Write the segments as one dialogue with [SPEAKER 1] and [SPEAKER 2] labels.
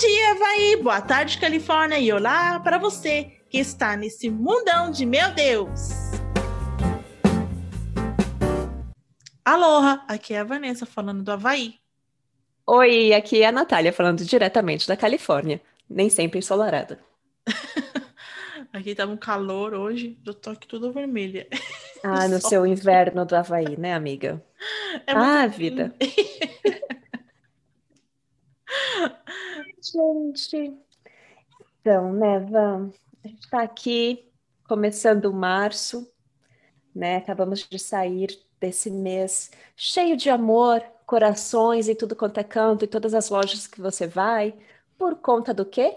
[SPEAKER 1] dia, Havaí! Boa tarde, Califórnia! E olá para você que está nesse mundão de meu Deus! Aloha! Aqui é a Vanessa falando do Havaí.
[SPEAKER 2] Oi, aqui é a Natália falando diretamente da Califórnia, nem sempre ensolarada.
[SPEAKER 1] aqui tá um calor hoje, eu tô aqui toda vermelha.
[SPEAKER 2] Ah, no seu inverno do Havaí, né, amiga? É ah, vida. Gente, então, né, Van, a gente está aqui começando março, né? Acabamos de sair desse mês cheio de amor, corações e tudo quanto é canto, e todas as lojas que você vai, por conta do quê?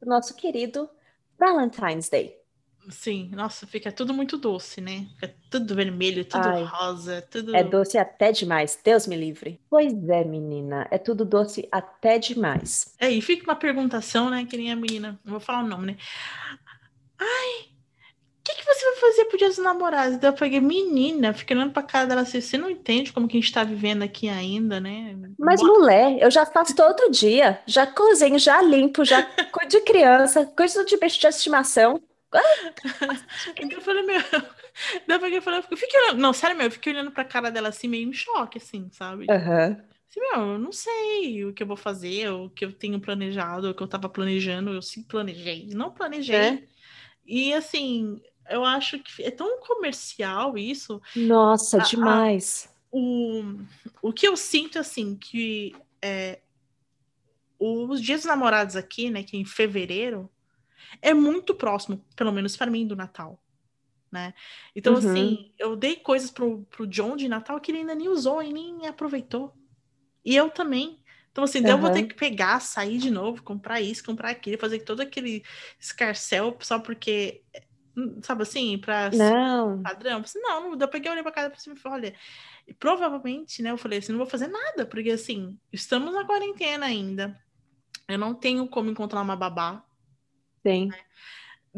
[SPEAKER 2] Do nosso querido Valentine's Day.
[SPEAKER 1] Sim, nossa, fica tudo muito doce, né? Fica tudo vermelho, tudo Ai, rosa, tudo.
[SPEAKER 2] É doce até demais, Deus me livre. Pois é, menina, é tudo doce até demais.
[SPEAKER 1] É, e fica uma perguntação, né? Que nem a menina, não vou falar o nome, né? Ai, o que, que você vai fazer pro dia dos namorados? Daí eu peguei, menina, fica olhando pra cara dela assim, você não entende como que a gente tá vivendo aqui ainda, né?
[SPEAKER 2] Mas, Bota... mulher, eu já faço todo dia. Já cozinho, já limpo, já cuido de criança, coisa de bicho de estimação.
[SPEAKER 1] eu falei, meu. Daí eu falei, eu fiquei olhando. Não, sério, meu, eu fiquei olhando pra cara dela assim, meio em choque, assim, sabe?
[SPEAKER 2] Uhum.
[SPEAKER 1] Assim, meu, eu não sei o que eu vou fazer, o que eu tenho planejado, o que eu tava planejando, eu sim planejei. Não planejei. É. E assim, eu acho que é tão comercial isso.
[SPEAKER 2] Nossa, a, demais.
[SPEAKER 1] A, o, o que eu sinto, assim, que é, os dias namorados aqui, né, que é em fevereiro, é muito próximo, pelo menos para mim, do Natal. Né? Então, uhum. assim, eu dei coisas pro, pro John de Natal que ele ainda nem usou e nem aproveitou. E eu também. Então, assim, uhum. eu vou ter que pegar, sair de novo, comprar isso, comprar aquilo, fazer todo aquele escarcel só porque, sabe assim, para
[SPEAKER 2] não.
[SPEAKER 1] padrão. Assim, não, não, eu peguei, olhei pra cara pra cima e falei, olha, e provavelmente, né, eu falei assim, não vou fazer nada, porque assim, estamos na quarentena ainda. Eu não tenho como encontrar uma babá
[SPEAKER 2] Sim. Né?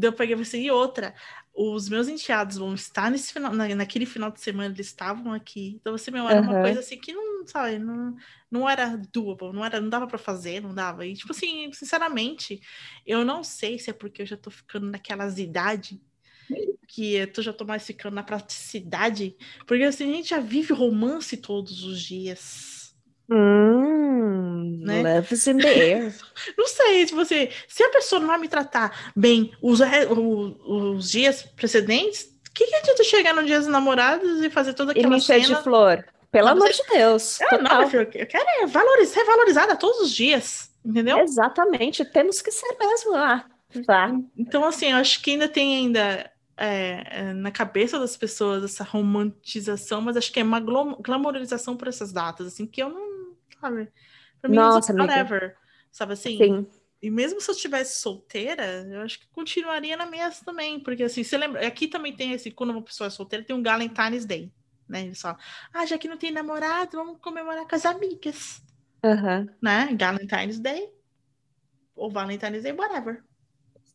[SPEAKER 1] eu peguei você e outra. Os meus enteados vão estar nesse final, na, naquele final de semana, eles estavam aqui. Então, você, meu, era uhum. uma coisa assim que não, sabe, não, não era doable, não, era, não dava para fazer, não dava. E, tipo assim, sinceramente, eu não sei se é porque eu já tô ficando naquelas idade que tu já tô mais ficando na praticidade, porque assim, a gente já vive romance todos os dias.
[SPEAKER 2] Hum, né? Love's in the air.
[SPEAKER 1] não sei, se você. Se a pessoa não vai me tratar bem os, os, dias precedentes, o que, que adianta chegar no dia dos namorados e fazer toda aquela
[SPEAKER 2] e me cena? de flor. Pelo não, amor de Deus.
[SPEAKER 1] É, não, filho, eu quero é valorizar, ser valorizada todos os dias, entendeu?
[SPEAKER 2] Exatamente, temos que ser mesmo. Ah, tá.
[SPEAKER 1] Então, assim, eu acho que ainda tem ainda é, é, na cabeça das pessoas essa romantização, mas acho que é uma glamorização por essas datas, assim, que eu não sabe? Pra mim, Nossa, whatever, sabe assim?
[SPEAKER 2] Sim.
[SPEAKER 1] E mesmo se eu estivesse solteira, eu acho que continuaria na mesma também, porque assim, você lembra, aqui também tem esse, quando uma pessoa é solteira, tem um Valentine's Day, né? Eles falam, ah, já que não tem namorado, vamos comemorar com as amigas.
[SPEAKER 2] Uhum.
[SPEAKER 1] Né? Valentine's Day, ou Valentine's Day, whatever.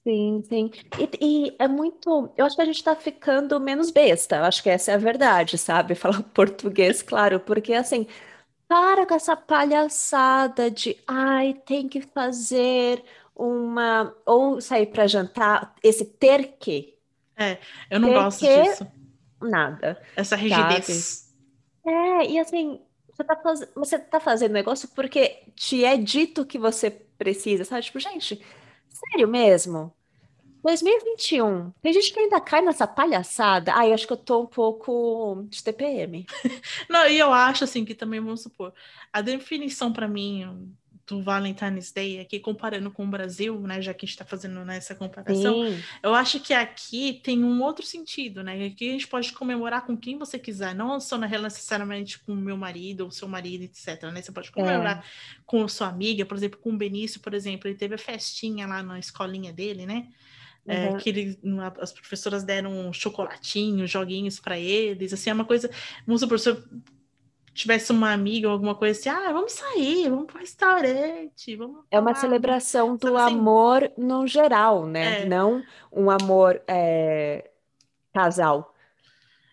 [SPEAKER 2] Sim, sim. E, e, é muito. Eu acho que a gente está ficando menos besta. Eu acho que essa é a verdade, sabe? Falar português, claro, porque assim para com essa palhaçada de ai, tem que fazer uma ou sair para jantar, esse ter que.
[SPEAKER 1] É, eu não ter gosto que, disso.
[SPEAKER 2] Nada.
[SPEAKER 1] Essa rigidez.
[SPEAKER 2] Sabe? É, e assim, você tá, faz... você tá fazendo negócio porque te é dito que você precisa, sabe? Tipo, gente, sério mesmo? 2021. Tem gente que ainda cai nessa palhaçada. Ah, eu acho que eu tô um pouco de TPM.
[SPEAKER 1] Não, e eu acho assim que também vamos supor, a definição para mim do Valentine's Day aqui comparando com o Brasil, né, já que a gente está fazendo nessa comparação, Sim. eu acho que aqui tem um outro sentido, né? Aqui a gente pode comemorar com quem você quiser, não só necessariamente com o meu marido ou seu marido, etc. Né? Você pode comemorar é. com sua amiga, por exemplo, com o Benício, por exemplo, ele teve a festinha lá na escolinha dele, né? É, uhum. que ele, as professoras deram um chocolatinho, joguinhos para eles, assim, é uma coisa, vamos supor, se eu tivesse uma amiga ou alguma coisa assim, ah, vamos sair, vamos para o restaurante, vamos
[SPEAKER 2] É uma celebração do assim, amor no geral, né? É. Não um amor é, casal.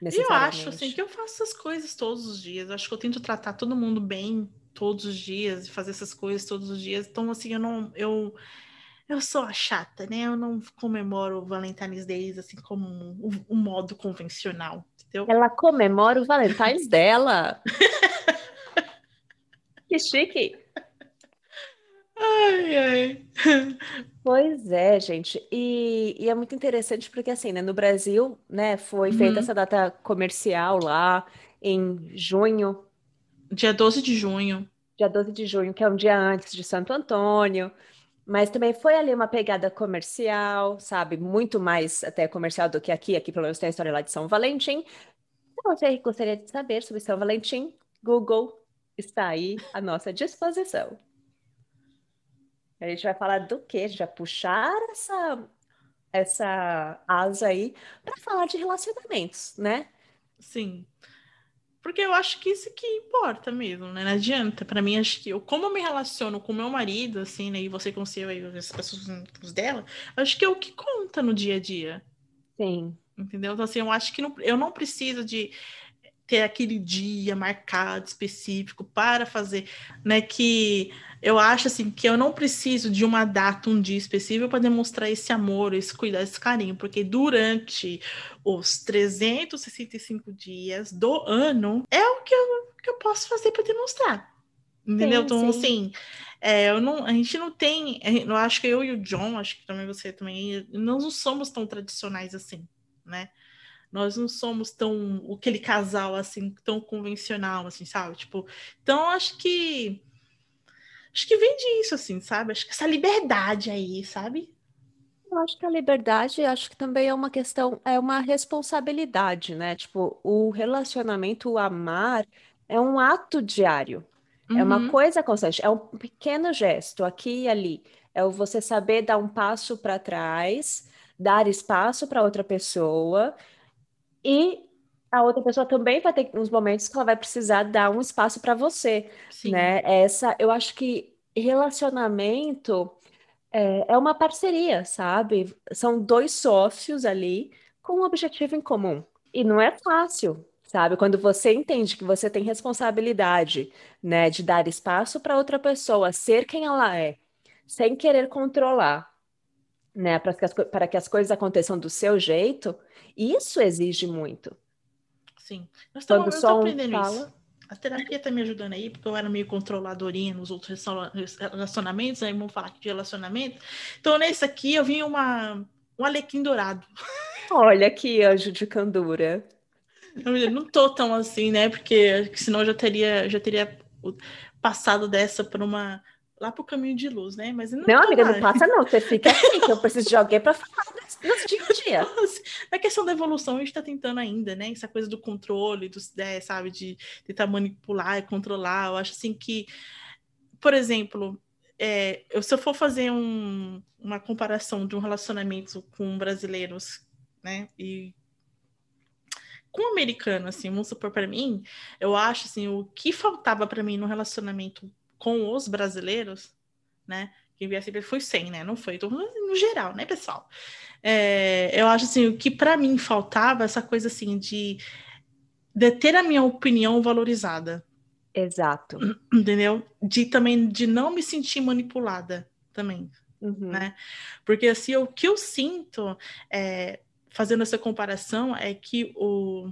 [SPEAKER 1] Eu acho assim que eu faço essas coisas todos os dias. Eu acho que eu tento tratar todo mundo bem, todos os dias, fazer essas coisas todos os dias. Então, assim, eu não. Eu, eu sou a chata, né? Eu não comemoro o Valentine's Day assim como um, um modo convencional, entendeu?
[SPEAKER 2] Ela comemora o Valentine's dela. que chique!
[SPEAKER 1] Ai, ai.
[SPEAKER 2] Pois é, gente. E, e, é muito interessante porque, assim, né, no Brasil, né, foi feita uhum. essa data comercial lá em junho.
[SPEAKER 1] Dia 12 de junho.
[SPEAKER 2] Dia 12 de junho, que é um dia antes de Santo Antônio. Mas também foi ali uma pegada comercial, sabe? Muito mais até comercial do que aqui. Aqui, pelo menos, tem a história lá de São Valentim. Se você gostaria de saber sobre São Valentim, Google está aí à nossa disposição. A gente vai falar do quê? Vai puxar essa, essa asa aí para falar de relacionamentos, né?
[SPEAKER 1] Sim. Porque eu acho que isso que importa mesmo, né? Não adianta. Para mim, acho que eu, como eu me relaciono com meu marido, assim, né? E você com seu aí, as pessoas dela, acho que é o que conta no dia a dia.
[SPEAKER 2] Sim.
[SPEAKER 1] Entendeu? Então, assim, eu acho que não, eu não preciso de ter aquele dia marcado específico para fazer, né? Que eu acho assim que eu não preciso de uma data, um dia específico para demonstrar esse amor, esse cuidado, esse carinho, porque durante os 365 dias do ano é o que eu, que eu posso fazer para demonstrar. Entendeu? Sim, então, sim. assim, é, eu não, a gente não tem. Eu acho que eu e o John, acho que também você também, nós não somos tão tradicionais assim, né? Nós não somos tão aquele casal assim, tão convencional, assim, sabe? Tipo, então acho que Acho que vem disso, assim, sabe? Acho que essa liberdade aí, sabe?
[SPEAKER 2] Eu acho que a liberdade, acho que também é uma questão, é uma responsabilidade, né? Tipo, o relacionamento, o amar, é um ato diário. É uma uhum. coisa constante, é um pequeno gesto aqui e ali. É o você saber dar um passo para trás, dar espaço para outra pessoa e a outra pessoa também vai ter uns momentos que ela vai precisar dar um espaço para você, Sim. né? Essa, eu acho que relacionamento é, é uma parceria, sabe? São dois sócios ali com um objetivo em comum. E não é fácil, sabe? Quando você entende que você tem responsabilidade, né, de dar espaço para outra pessoa ser quem ela é, sem querer controlar, né, para que as, para que as coisas aconteçam do seu jeito, isso exige muito.
[SPEAKER 1] Sim. Nós estamos aprendendo fala... isso. A terapia está me ajudando aí, porque eu era meio controladorinha nos outros relacionamentos, aí vamos falar de relacionamento. Então, nesse aqui, eu vi uma, um alequim dourado.
[SPEAKER 2] Olha que anjo de candura.
[SPEAKER 1] Eu não tô tão assim, né? Porque senão eu já teria, já teria passado dessa por uma lá pro caminho de luz, né? Mas
[SPEAKER 2] não, não amiga, não passa não. Você fica aqui, que eu preciso de alguém para falar nos dia a dia.
[SPEAKER 1] Na questão da evolução, a gente está tentando ainda, né? Essa coisa do controle, do, é, sabe, de tentar manipular e controlar. Eu acho assim que, por exemplo, é, eu, se eu for fazer um, uma comparação de um relacionamento com brasileiros, né? E com o americano, assim, vamos supor para mim, eu acho assim, o que faltava para mim no relacionamento com os brasileiros, né? Quem via sempre foi 100, né? Não foi, tô no geral, né, pessoal? É, eu acho assim, o que para mim faltava essa coisa assim de, de ter a minha opinião valorizada.
[SPEAKER 2] Exato.
[SPEAKER 1] Entendeu? De também de não me sentir manipulada também, uhum. né? Porque assim, o que eu sinto é, fazendo essa comparação é que o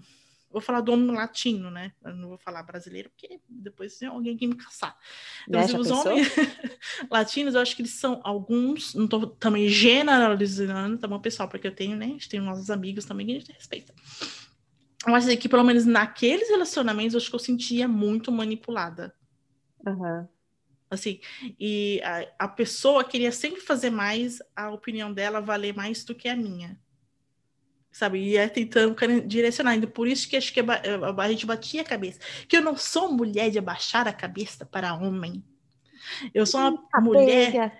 [SPEAKER 1] Vou falar do homem latino, né? Eu não vou falar brasileiro, porque depois tem alguém que me caçar. Então, assim, os homens latinos, eu acho que eles são alguns, não estou também generalizando, tá bom, pessoal? Porque eu tenho, né? A gente tem nossos amigos também que a gente respeita. Eu acho que, pelo menos naqueles relacionamentos, eu acho que eu sentia muito manipulada.
[SPEAKER 2] Uhum.
[SPEAKER 1] Assim, e a, a pessoa queria sempre fazer mais, a opinião dela valer mais do que a minha sabe? E é tentando direcionar. Ainda por isso que acho que a, a gente batia a cabeça. Que eu não sou mulher de abaixar a cabeça para homem. Eu sou uma mulher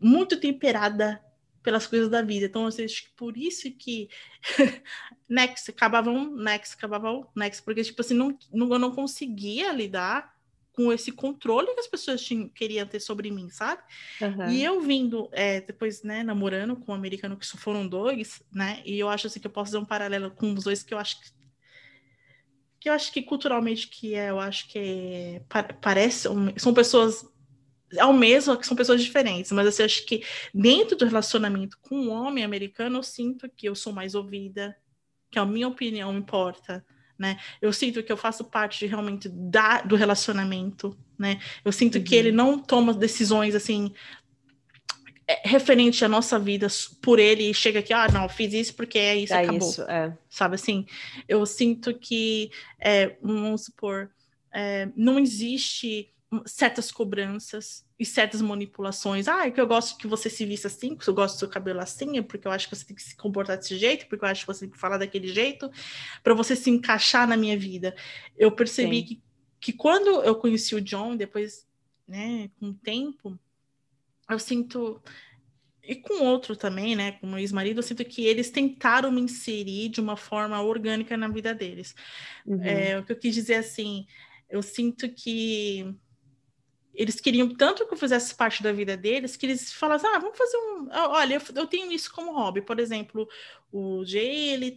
[SPEAKER 1] muito temperada pelas coisas da vida. Então, acho que por isso que next acabava um, next acabava um, next, porque tipo assim, não, não, eu não conseguia lidar com esse controle que as pessoas tinham, queriam ter sobre mim, sabe? Uhum. E eu vindo, é, depois, né, namorando com um americano, que só foram dois, né? E eu acho assim que eu posso fazer um paralelo com os dois que eu acho que que eu acho que culturalmente que é, eu acho que é, parece, são pessoas ao mesmo que são pessoas diferentes, mas assim, eu acho que dentro do relacionamento com um homem americano, eu sinto que eu sou mais ouvida, que a minha opinião importa, né? Eu sinto que eu faço parte de, realmente da, do relacionamento, né? Eu sinto uhum. que ele não toma decisões assim é, referente à nossa vida por ele e chega aqui, ah, não, fiz isso porque é isso, é acabou. Isso, é. Sabe assim? Eu sinto que, é, vamos supor, é, não existe certas cobranças e certas manipulações. Ah, é que eu gosto que você se vista assim, porque eu gosto do seu cabelo assim, é porque eu acho que você tem que se comportar desse jeito, porque eu acho que você tem que falar daquele jeito, para você se encaixar na minha vida. Eu percebi que, que quando eu conheci o John, depois, né, com o tempo, eu sinto e com outro também, né, com o ex-marido, eu sinto que eles tentaram me inserir de uma forma orgânica na vida deles. Uhum. É, o que eu quis dizer assim, eu sinto que eles queriam tanto que eu fizesse parte da vida deles que eles falassem, ah, vamos fazer um. Olha, eu, eu tenho isso como hobby. Por exemplo, o Jay, ele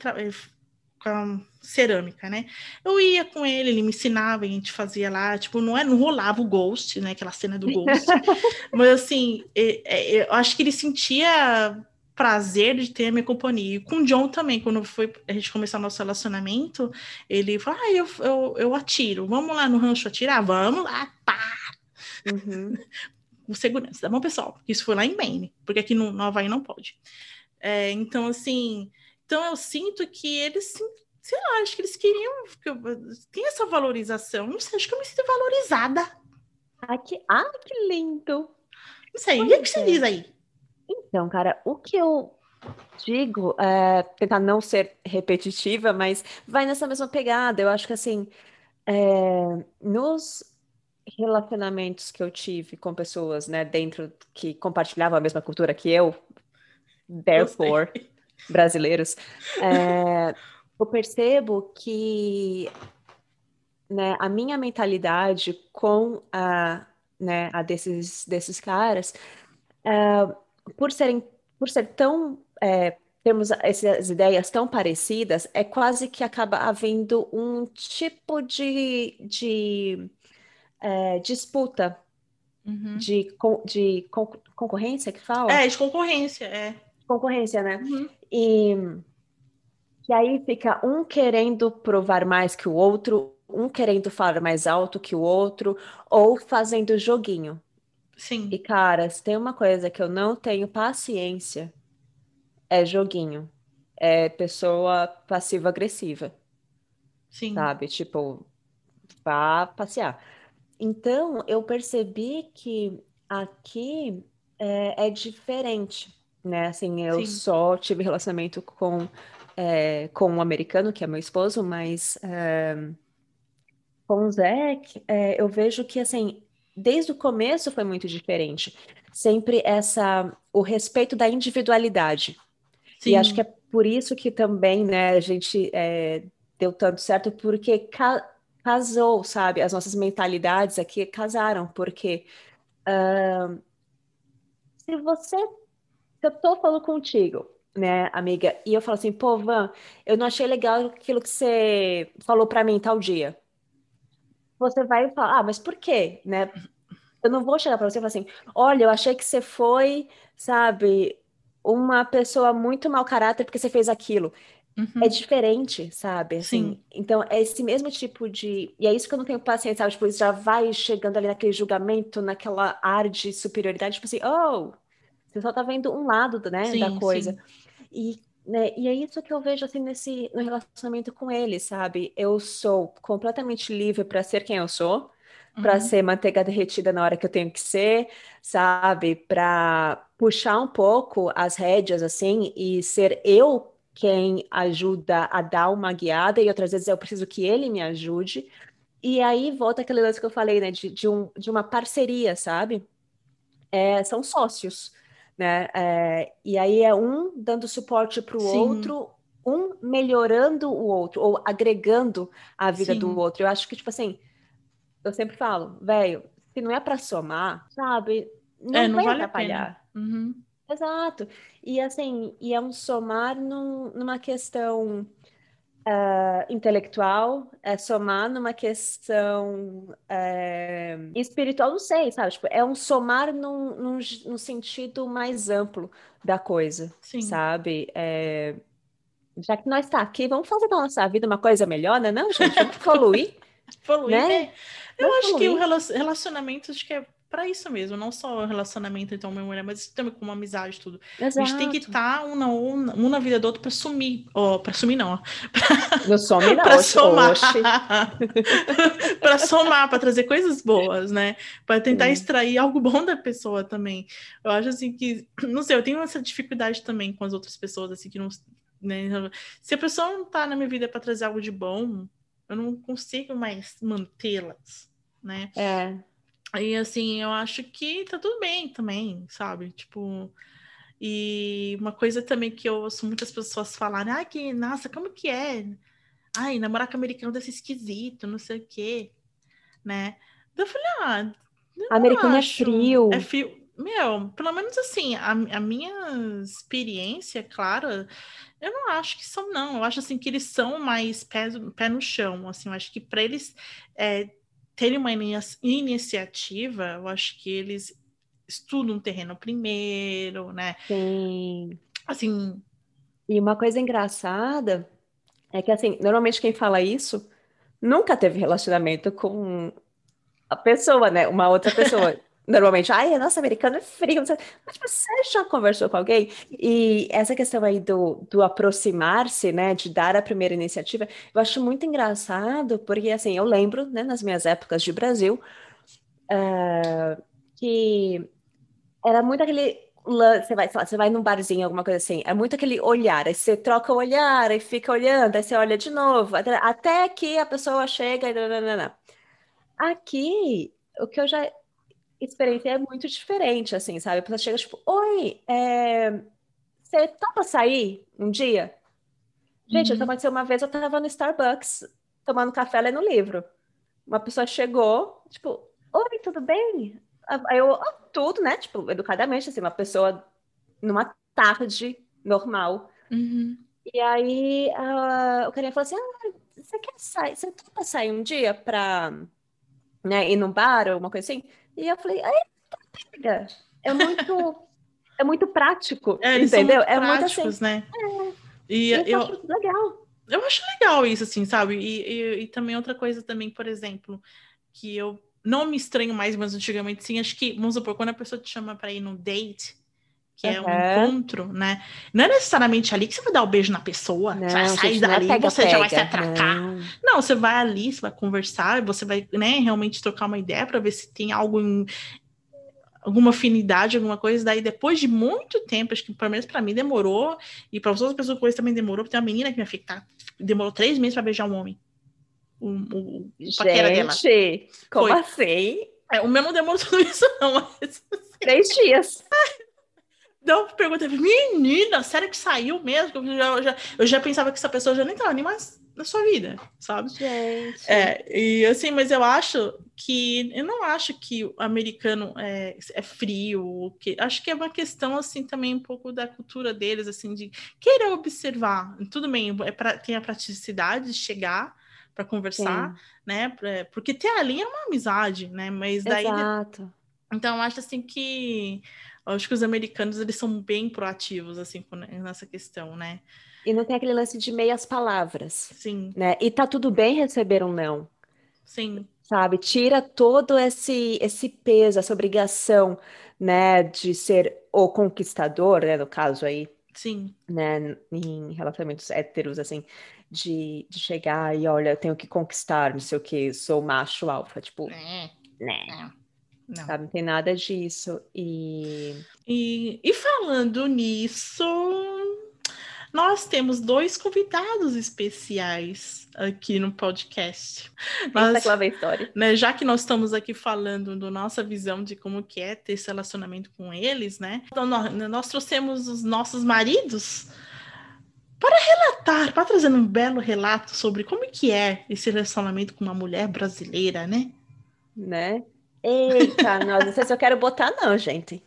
[SPEAKER 1] com cerâmica, né? Eu ia com ele, ele me ensinava, a gente fazia lá, tipo, não, é, não rolava o Ghost, né? Aquela cena do Ghost. Mas assim, eu acho que ele sentia prazer de ter a minha companhia. E com o John também, quando foi a gente começar nosso relacionamento, ele falou: Ah, eu, eu, eu atiro, vamos lá no rancho atirar? Vamos lá, pá! Uhum. com segurança, tá bom, pessoal? Isso foi lá em Maine, porque aqui no, no Havaí não pode. É, então, assim, então eu sinto que eles, sei lá, acho que eles queriam. Que eu, tem essa valorização. Não sei, acho que eu me sinto valorizada.
[SPEAKER 2] Ah, que, ah, que lindo!
[SPEAKER 1] Não sei, o que você é. diz aí?
[SPEAKER 2] Então, cara, o que eu digo, é, tentar não ser repetitiva, mas vai nessa mesma pegada. Eu acho que assim, é, nos relacionamentos que eu tive com pessoas, né, dentro que compartilhavam a mesma cultura que eu, therefore, brasileiros, é, eu percebo que né, a minha mentalidade com a, né, a desses, desses caras, é, por serem por ser tão é, temos essas ideias tão parecidas, é quase que acaba havendo um tipo de, de é, disputa, uhum. de, de concorrência que fala?
[SPEAKER 1] É, de concorrência, é
[SPEAKER 2] concorrência, né? Uhum. E que aí fica um querendo provar mais que o outro, um querendo falar mais alto que o outro, ou fazendo joguinho.
[SPEAKER 1] Sim.
[SPEAKER 2] E, caras, tem uma coisa que eu não tenho paciência: é joguinho. É pessoa passiva-agressiva.
[SPEAKER 1] Sim.
[SPEAKER 2] Sabe? Tipo, vá passear. Então, eu percebi que aqui é, é diferente né? Assim, eu Sim. só tive relacionamento com, é, com um americano, que é meu esposo, mas é, com o Zé, é, eu vejo que, assim, desde o começo foi muito diferente. Sempre essa, o respeito da individualidade. Sim. E acho que é por isso que também, né, a gente é, deu tanto certo, porque casou, sabe? As nossas mentalidades aqui casaram, porque uh, se você se eu tô falando contigo, né, amiga, e eu falo assim, pô, Van, eu não achei legal aquilo que você falou para mim tal dia. Você vai falar, ah, mas por quê, né? Eu não vou chegar para você e falar assim, olha, eu achei que você foi, sabe, uma pessoa muito mau caráter porque você fez aquilo. Uhum. É diferente, sabe? Assim, Sim. Então, é esse mesmo tipo de. E é isso que eu não tenho paciência, sabe? Tipo, já vai chegando ali naquele julgamento, naquela ar de superioridade, tipo assim, oh, você só tá vendo um lado, né, sim, da coisa. Sim. E, né, e é isso que eu vejo assim nesse no relacionamento com ele, sabe? Eu sou completamente livre para ser quem eu sou, uhum. para ser manteiga derretida na hora que eu tenho que ser, sabe? Para puxar um pouco as rédeas assim e ser eu quem ajuda a dar uma guiada e outras vezes eu preciso que ele me ajude. E aí volta aquele lance que eu falei, né, de, de, um, de uma parceria, sabe? É, são sócios né? É, e aí é um dando suporte para o outro, um melhorando o outro, ou agregando a vida Sim. do outro. Eu acho que, tipo assim, eu sempre falo, velho, se não é para somar, sabe? Não, é, não vai vale atrapalhar.
[SPEAKER 1] Uhum.
[SPEAKER 2] Exato. E assim, e é um somar num, numa questão uh, intelectual, é somar numa questão é, espiritual, não sei, sabe? Tipo, é um somar num, num, num sentido mais amplo da coisa, Sim. sabe? É, já que nós está aqui, vamos fazer da nossa vida uma coisa melhor, né? Não, gente, vamos evoluir.
[SPEAKER 1] evoluir, né? né? Eu vamos acho que o relacionamento acho que é para isso mesmo, não só relacionamento então minha mulher, mas também com uma amizade tudo. Exato. A gente tem que estar tá um, na, um, um na vida do outro para sumir, ó, para sumir não,
[SPEAKER 2] pra, não some não,
[SPEAKER 1] para somar, para somar, para trazer coisas boas, né? Para tentar Sim. extrair algo bom da pessoa também. Eu acho assim que, não sei, eu tenho essa dificuldade também com as outras pessoas assim que não, né? Se a pessoa não tá na minha vida para trazer algo de bom, eu não consigo mais mantê-las, né?
[SPEAKER 2] É.
[SPEAKER 1] E assim, eu acho que tá tudo bem também, sabe? Tipo, e uma coisa também que eu ouço muitas pessoas falarem, ai, que, nossa, como que é? Ai, namorar com americano deve ser esquisito, não sei o quê, né? Eu falei, ah,
[SPEAKER 2] americano acho. é frio.
[SPEAKER 1] É frio. Meu, pelo menos assim, a, a minha experiência, claro, eu não acho que são, não. Eu acho assim que eles são mais pé, pé no chão, assim, eu acho que para eles é, terem uma iniciativa, eu acho que eles estudam o terreno primeiro, né?
[SPEAKER 2] Sim.
[SPEAKER 1] Assim.
[SPEAKER 2] E uma coisa engraçada é que, assim, normalmente quem fala isso nunca teve relacionamento com a pessoa, né? Uma outra pessoa. Normalmente, ai, nossa, americano é frio. Mas você já conversou com alguém? E essa questão aí do, do aproximar-se, né, de dar a primeira iniciativa, eu acho muito engraçado, porque, assim, eu lembro, né, nas minhas épocas de Brasil, uh, que era muito aquele você vai, você vai num barzinho, alguma coisa assim, é muito aquele olhar, aí você troca o olhar, aí fica olhando, aí você olha de novo, até, até que a pessoa chega e... Aqui, o que eu já experiência é muito diferente, assim, sabe? A pessoa chega, tipo, oi, é... você topa sair um dia? Gente, uhum. isso aconteceu uma vez, eu tava no Starbucks, tomando café, lendo livro. Uma pessoa chegou, tipo, oi, tudo bem? Aí eu, oh, tudo, né? Tipo, educadamente, assim, uma pessoa numa tarde normal.
[SPEAKER 1] Uhum.
[SPEAKER 2] E aí uh, o carinha falou assim: ah, você quer sair? Você topa sair um dia pra né, ir num bar ou alguma coisa assim? E eu falei, pega. É muito, é muito prático, é, entendeu?
[SPEAKER 1] é muito assim. né? É.
[SPEAKER 2] E eu, eu acho legal.
[SPEAKER 1] Eu acho legal isso, assim, sabe? E, e, e, também outra coisa também, por exemplo, que eu não me estranho mais, mas antigamente sim, acho que, vamos supor, quando a pessoa te chama para ir no date, que é um encontro, né? Não é necessariamente ali que você vai dar o um beijo na pessoa, não, você vai sair é dali, pega, você pega. já vai se atracar. Não. não. você vai ali, você vai conversar, você vai, né, realmente trocar uma ideia para ver se tem algo em, alguma afinidade, alguma coisa, daí depois de muito tempo, acho que pelo menos para mim demorou, e para outras pessoas coisas também demorou, porque tem uma menina que me afetar, demorou três meses para beijar um homem. O, o, o
[SPEAKER 2] Gente, dela. como Foi. assim?
[SPEAKER 1] É, o meu não demorou tudo isso, não, mas...
[SPEAKER 2] Três dias.
[SPEAKER 1] Então, eu perguntei, menina, sério que saiu mesmo? Eu já, já, eu já pensava que essa pessoa já nem estava nem mais na sua vida, sabe?
[SPEAKER 2] Gente.
[SPEAKER 1] É, e assim, mas eu acho que eu não acho que o americano é, é frio, que acho que é uma questão assim também um pouco da cultura deles, assim, de querer observar. Tudo bem, é pra, tem a praticidade de chegar para conversar, Sim. né? Porque ter ali é uma amizade, né? Mas daí.
[SPEAKER 2] Exato.
[SPEAKER 1] Então, eu acho assim que acho que os americanos eles são bem proativos assim nessa questão, né?
[SPEAKER 2] E não tem aquele lance de meias palavras.
[SPEAKER 1] Sim.
[SPEAKER 2] Né? E tá tudo bem receber um não.
[SPEAKER 1] Sim.
[SPEAKER 2] Sabe? Tira todo esse esse peso, essa obrigação, né, de ser o conquistador, né, no caso aí.
[SPEAKER 1] Sim.
[SPEAKER 2] Né, em relacionamentos héteros, assim, de, de chegar e olha, eu tenho que conquistar, não sei o que, sou macho alfa, tipo, é. né? É. Não. Sabe, não tem nada disso. E...
[SPEAKER 1] e, e falando nisso, nós temos dois convidados especiais aqui no podcast.
[SPEAKER 2] Nós, a história.
[SPEAKER 1] Né, já que nós estamos aqui falando da nossa visão de como que é ter esse relacionamento com eles, né? Então, nós, nós trouxemos os nossos maridos para relatar, para trazer um belo relato sobre como que é esse relacionamento com uma mulher brasileira, né?
[SPEAKER 2] Né? Eita, nós, não sei se eu quero botar, não, gente.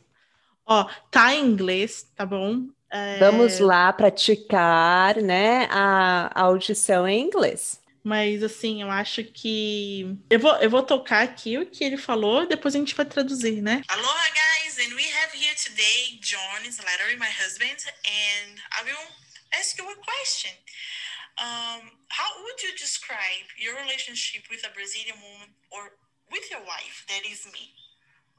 [SPEAKER 1] Ó, tá em inglês, tá bom?
[SPEAKER 2] É... Vamos lá praticar, né, a, a audição em inglês.
[SPEAKER 1] Mas assim, eu acho que eu vou, eu vou tocar aqui o que ele falou, depois a gente vai traduzir, né? Aloha guys, and we have here today John Slattery, my husband, and I will ask you a question. Um, how would you describe your relationship with a Brazilian woman or with your wife? That is me.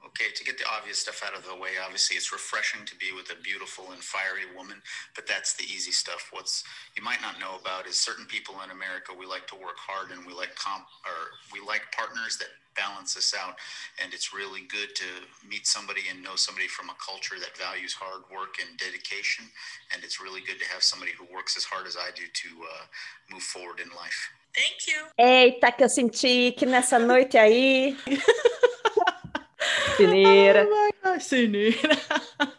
[SPEAKER 3] Okay, to get the obvious stuff out of the way, obviously it's refreshing to be with a beautiful and fiery woman, but that's the easy stuff. What's you might not know about is certain people in America we like to work hard and we like comp or we like partners that balance us out. And it's really good to meet somebody and know somebody from a culture that values hard work and dedication. And it's really good to have somebody who works as hard as I do to uh, move forward in life.
[SPEAKER 1] Thank you.
[SPEAKER 2] Eita, que eu senti que nessa noite aí. Cineira.
[SPEAKER 1] Ai, cineira.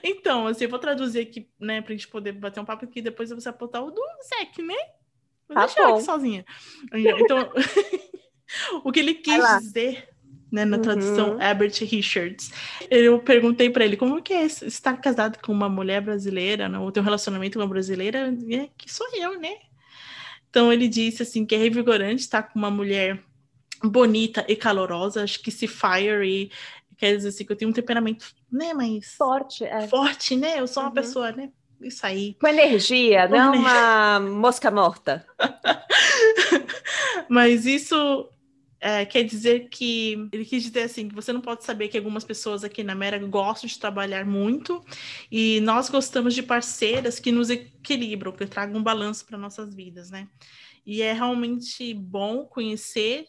[SPEAKER 1] Então, assim, eu vou traduzir aqui, né, pra gente poder bater um papo aqui, depois você apontar o do Zeke, né? Vou tá deixar aqui sozinha. Então, o que ele quis dizer, né, na tradução uhum. Herbert Richards, eu perguntei para ele como que é estar casado com uma mulher brasileira, né, ou ter um relacionamento com uma brasileira, é, que sou eu, né? Então ele disse assim que é revigorante estar com uma mulher bonita e calorosa, acho que se fire quer dizer assim que eu tenho um temperamento, né, mais
[SPEAKER 2] forte, é.
[SPEAKER 1] forte, né? Eu sou uma uhum. pessoa, né? Isso aí.
[SPEAKER 2] Com energia, com não energia. uma mosca morta.
[SPEAKER 1] Mas isso é, quer dizer que ele quis dizer assim que você não pode saber que algumas pessoas aqui na América gostam de trabalhar muito e nós gostamos de parceiras que nos equilibram, que tragam um balanço para nossas vidas, né? E é realmente bom conhecer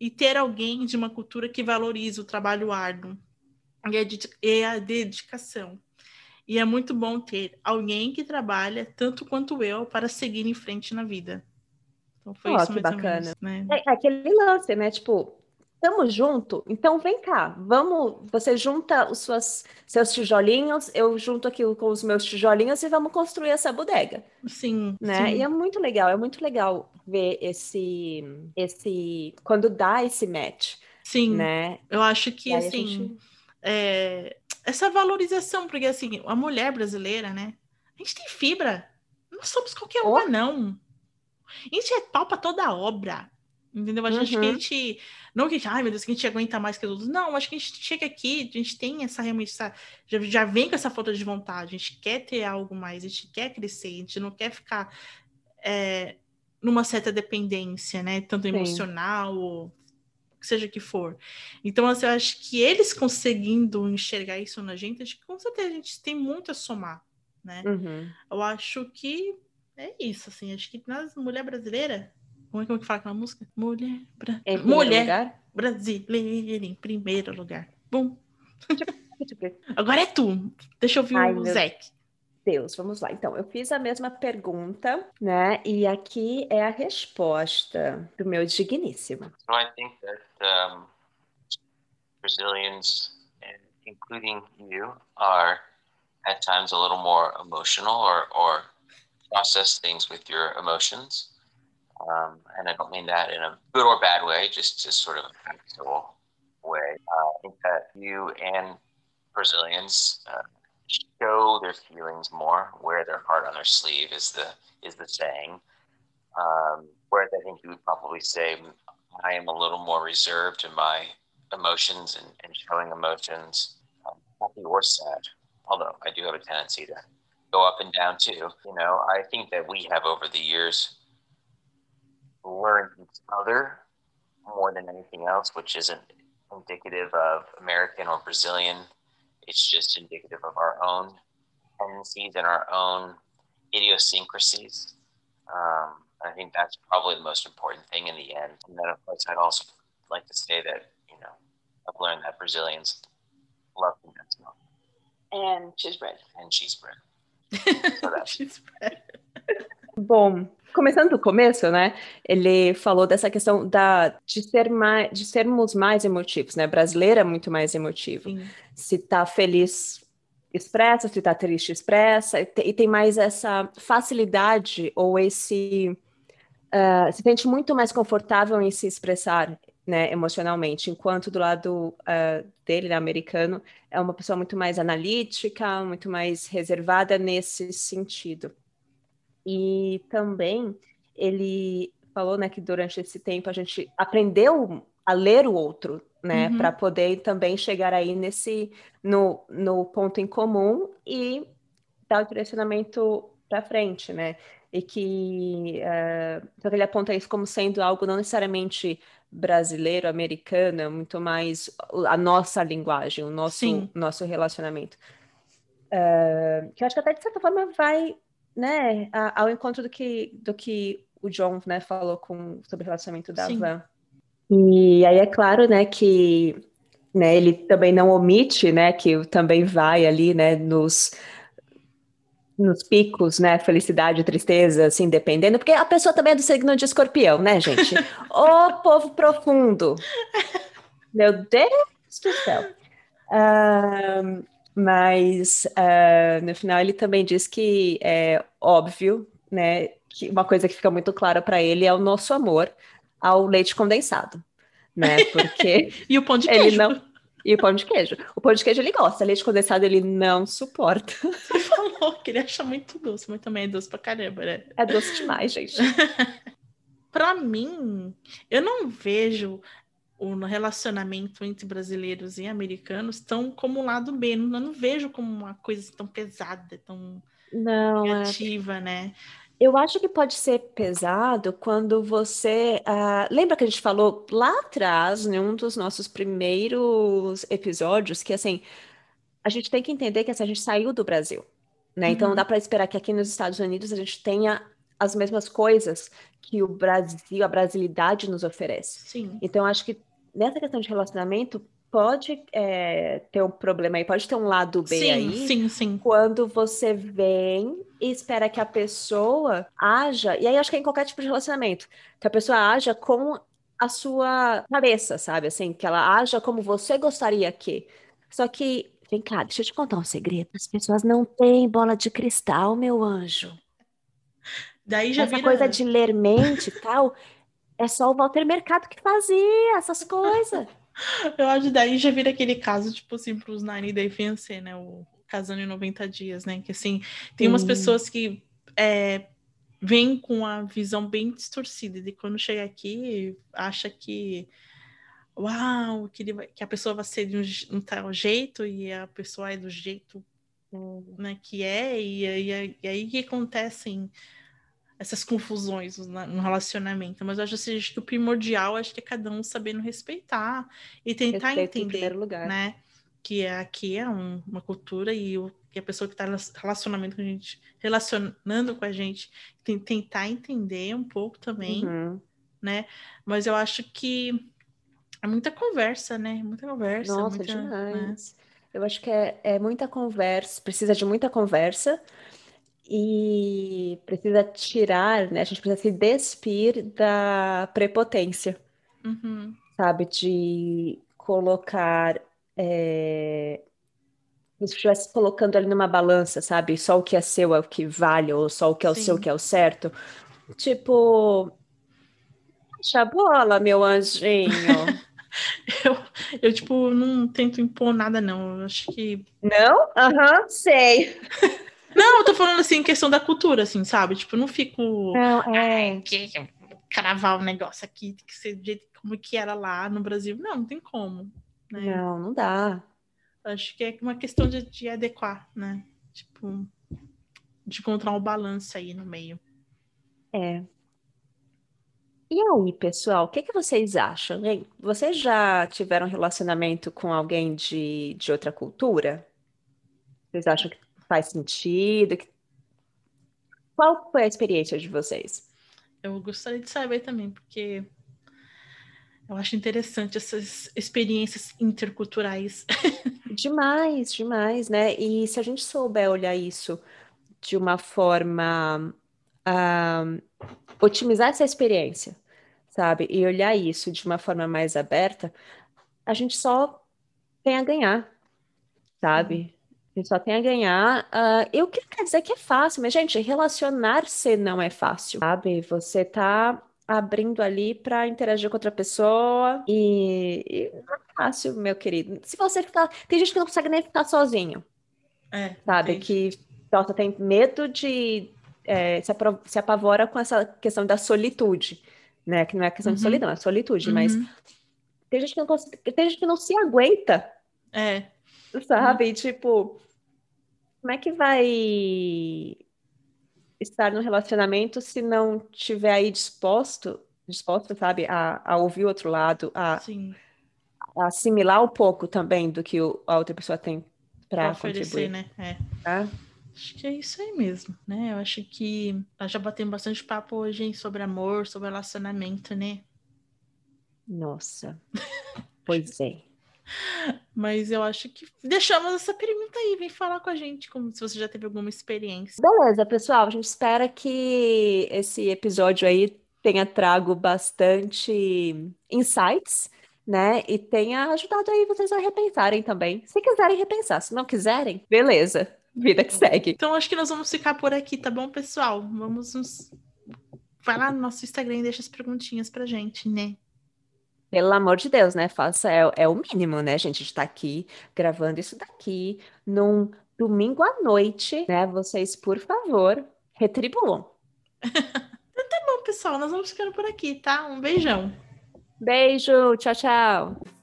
[SPEAKER 1] e ter alguém de uma cultura que valorize o trabalho árduo e a dedicação. E é muito bom ter alguém que trabalha tanto quanto eu para seguir em frente na vida.
[SPEAKER 2] Então foi oh, isso que bacana. Menos, né? é, é aquele lance, né? Tipo, estamos junto, então vem cá, vamos, você junta os suas, seus tijolinhos, eu junto aqui com os meus tijolinhos e vamos construir essa bodega.
[SPEAKER 1] Sim,
[SPEAKER 2] né?
[SPEAKER 1] Sim.
[SPEAKER 2] E é muito legal, é muito legal ver esse, esse, quando dá esse match.
[SPEAKER 1] Sim,
[SPEAKER 2] né?
[SPEAKER 1] Eu acho que assim, gente... é, essa valorização, porque assim, a mulher brasileira, né? A gente tem fibra, não somos qualquer oh. uma, não. A gente é pau pra toda obra. Entendeu? A gente uhum. que a gente. Não que a gente, ai meu Deus, que a gente aguenta mais que os outros. Não, acho que a gente chega aqui, a gente tem essa realmente. Essa, já, já vem com essa falta de vontade. A gente quer ter algo mais, a gente quer crescer, a gente não quer ficar é, numa certa dependência, né? Tanto emocional, ou seja que for. Então, assim, eu acho que eles conseguindo enxergar isso na gente, acho que com certeza a gente tem muito a somar, né?
[SPEAKER 2] Uhum.
[SPEAKER 1] Eu acho que é isso, assim. Acho que nas mulher brasileira como é que, fala aquela música? Mulher, bra... Mulher lugar? brasileira em primeiro lugar. Bum. Agora é tu. Deixa eu ouvir Ai, o meu... Zeke.
[SPEAKER 2] Deus, vamos lá. Então, eu fiz a mesma pergunta, né? E aqui é a resposta do meu digníssimo.
[SPEAKER 4] So I think that um, Brazilians, including you, are at times a little more emotional or, or process things with your emotions. Um, and I don't mean that in a good or bad way, just just sort of a factual way. Uh, I think that you and Brazilians uh, show their feelings more, wear their heart on their sleeve is the is the saying. Um, whereas I think you would probably say I am a little more reserved in my emotions and, and showing emotions, um, happy or sad. Although I do have a tendency to go up and down too. You know, I think that we have over the years learned each other more than anything else, which isn't indicative of American or Brazilian. It's just indicative of our own tendencies and our own idiosyncrasies. Um, I think that's probably the most important thing in the end. And then, of course, I'd also like to say that, you know, I've learned that Brazilians love condensed milk.
[SPEAKER 2] And cheese bread.
[SPEAKER 4] And cheese bread.
[SPEAKER 2] Bom, começando do começo, né? Ele falou dessa questão da, de, ser mais, de sermos mais emotivos, né? Brasileira é muito mais emotivo. Sim. Se tá feliz, expressa, se tá triste, expressa, e tem mais essa facilidade ou esse. Uh, se sente muito mais confortável em se expressar né, emocionalmente, enquanto do lado uh, dele, né, americano, é uma pessoa muito mais analítica, muito mais reservada nesse sentido. E também ele falou, né, que durante esse tempo a gente aprendeu a ler o outro, né, uhum. para poder também chegar aí nesse no, no ponto em comum e dar o direcionamento para frente, né? E que uh, então ele aponta isso como sendo algo não necessariamente brasileiro, americano, muito mais a nossa linguagem, o nosso, nosso relacionamento. Uh, que eu acho que até de certa forma vai né, ao encontro do que, do que o John né, falou com, sobre o relacionamento da Sim. Van. E aí é claro né, que né, ele também não omite né, que também vai ali né, nos nos picos, né? Felicidade, tristeza, assim, dependendo, porque a pessoa também é do signo de escorpião, né, gente? Ô povo profundo! Meu Deus do céu! Uh, mas uh, no final ele também diz que é óbvio, né? Que uma coisa que fica muito clara para ele é o nosso amor ao leite condensado, né? Porque
[SPEAKER 1] e o pão de queijo.
[SPEAKER 2] Ele não, e o pão de queijo. O pão de queijo ele gosta, leite condensado ele não suporta.
[SPEAKER 1] Você falou que ele acha muito doce, mas também é doce pra caramba, né?
[SPEAKER 2] É doce demais, gente.
[SPEAKER 1] pra mim, eu não vejo o relacionamento entre brasileiros e americanos tão como lado B. Eu não vejo como uma coisa tão pesada, tão não, negativa, é... né?
[SPEAKER 2] Eu acho que pode ser pesado quando você. Uh, lembra que a gente falou lá atrás, em um dos nossos primeiros episódios, que assim, a gente tem que entender que assim, a gente saiu do Brasil. Né? Uhum. Então não dá para esperar que aqui nos Estados Unidos a gente tenha as mesmas coisas que o Brasil, a brasilidade nos oferece.
[SPEAKER 1] Sim.
[SPEAKER 2] Então acho que nessa questão de relacionamento pode é, ter um problema aí, pode ter um lado B
[SPEAKER 1] sim,
[SPEAKER 2] aí.
[SPEAKER 1] Sim, sim.
[SPEAKER 2] Quando você vem e espera que a pessoa haja, e aí acho que é em qualquer tipo de relacionamento, que a pessoa haja com a sua cabeça, sabe? Assim, que ela haja como você gostaria que. Só que, vem cá, deixa eu te contar um segredo. As pessoas não têm bola de cristal, meu anjo.
[SPEAKER 1] Daí já
[SPEAKER 2] Essa
[SPEAKER 1] vira...
[SPEAKER 2] coisa de ler mente e tal, é só o Walter Mercado que fazia essas coisas.
[SPEAKER 1] Eu acho que daí já vira aquele caso, tipo assim, pros Nine Day Fiancé, né? O Casando em 90 Dias, né? Que assim, tem umas pessoas que é, vêm com a visão bem distorcida, e quando chega aqui, acha que uau, que, vai, que a pessoa vai ser de um, um, tal jeito e a pessoa é do jeito né, que é, e, e, e aí que acontecem essas confusões no relacionamento, mas eu acho assim, que o primordial acho que é cada um sabendo respeitar e tentar Respeito entender, né? Que aqui é um, uma cultura e, o, a pessoa que está relacionamento com a gente, relacionando com a gente, tem tentar entender um pouco também, uhum. né? Mas eu acho que é muita conversa, né? Muita conversa.
[SPEAKER 2] Nossa,
[SPEAKER 1] muita,
[SPEAKER 2] demais. Né? Eu acho que é, é muita conversa, precisa de muita conversa e precisa tirar, né? A gente precisa se despir da prepotência,
[SPEAKER 1] uhum.
[SPEAKER 2] sabe? De colocar. É... Se estivesse colocando ali numa balança, sabe? Só o que é seu é o que vale, ou só o que é o Sim. seu que é o certo. Tipo. Deixa a bola, meu anjinho.
[SPEAKER 1] eu, eu, tipo, não tento impor nada, não. Eu acho que.
[SPEAKER 2] Não? Aham, uhum, sei.
[SPEAKER 1] Não, eu tô falando assim, questão da cultura, assim, sabe? Tipo, não fico.
[SPEAKER 2] Não, é.
[SPEAKER 1] Que, cravar o um negócio aqui, tem que ser do jeito como que era lá no Brasil. Não, não tem como.
[SPEAKER 2] Né? Não, não dá.
[SPEAKER 1] Acho que é uma questão de, de adequar, né? Tipo, de encontrar um balanço aí no meio.
[SPEAKER 2] É. E aí, pessoal, o que, que vocês acham? Hein? Vocês já tiveram relacionamento com alguém de, de outra cultura? Vocês acham que faz sentido? Qual foi a experiência de vocês?
[SPEAKER 1] Eu gostaria de saber também, porque eu acho interessante essas experiências interculturais.
[SPEAKER 2] Demais, demais, né? E se a gente souber olhar isso de uma forma uh, otimizar essa experiência, sabe? E olhar isso de uma forma mais aberta, a gente só tem a ganhar, sabe? Gente só tem a ganhar. Uh, eu quero dizer que é fácil, mas, gente, relacionar-se não é fácil, sabe? Você tá abrindo ali para interagir com outra pessoa e, e não é fácil, meu querido. Se você ficar, tem gente que não consegue nem ficar sozinho.
[SPEAKER 1] É,
[SPEAKER 2] sabe? Que nossa, tem medo de é, se, se, apavora com essa questão da solitude, né? Que não é questão uhum. de solidão, é solitude, uhum. mas tem gente que não consegue, tem gente que não se aguenta.
[SPEAKER 1] É.
[SPEAKER 2] Sabe? Uhum. Tipo, como é que vai estar no relacionamento se não tiver aí disposto, disposto, sabe, a, a ouvir o outro lado, a, a assimilar um pouco também do que o, a outra pessoa tem para oferecer,
[SPEAKER 1] né? É. Tá? Acho que é isso aí mesmo, né? Eu acho que nós já batemos bastante papo hoje hein, sobre amor, sobre relacionamento, né?
[SPEAKER 2] Nossa. pois é.
[SPEAKER 1] Mas eu acho que deixamos essa pergunta aí, vem falar com a gente, como se você já teve alguma experiência.
[SPEAKER 2] Beleza, pessoal, a gente espera que esse episódio aí tenha trago bastante insights, né? E tenha ajudado aí vocês a repensarem também. Se quiserem repensar, se não quiserem, beleza. Vida que segue.
[SPEAKER 1] Então acho que nós vamos ficar por aqui, tá bom, pessoal? Vamos nos. Vai lá no nosso Instagram e deixa as perguntinhas pra gente, né?
[SPEAKER 2] Pelo amor de Deus, né? Faça, é, é o mínimo, né, gente? A gente tá aqui gravando isso daqui num domingo à noite, né? Vocês, por favor, retribuam.
[SPEAKER 1] então tá bom, pessoal. Nós vamos ficando por aqui, tá? Um beijão.
[SPEAKER 2] Beijo, tchau, tchau.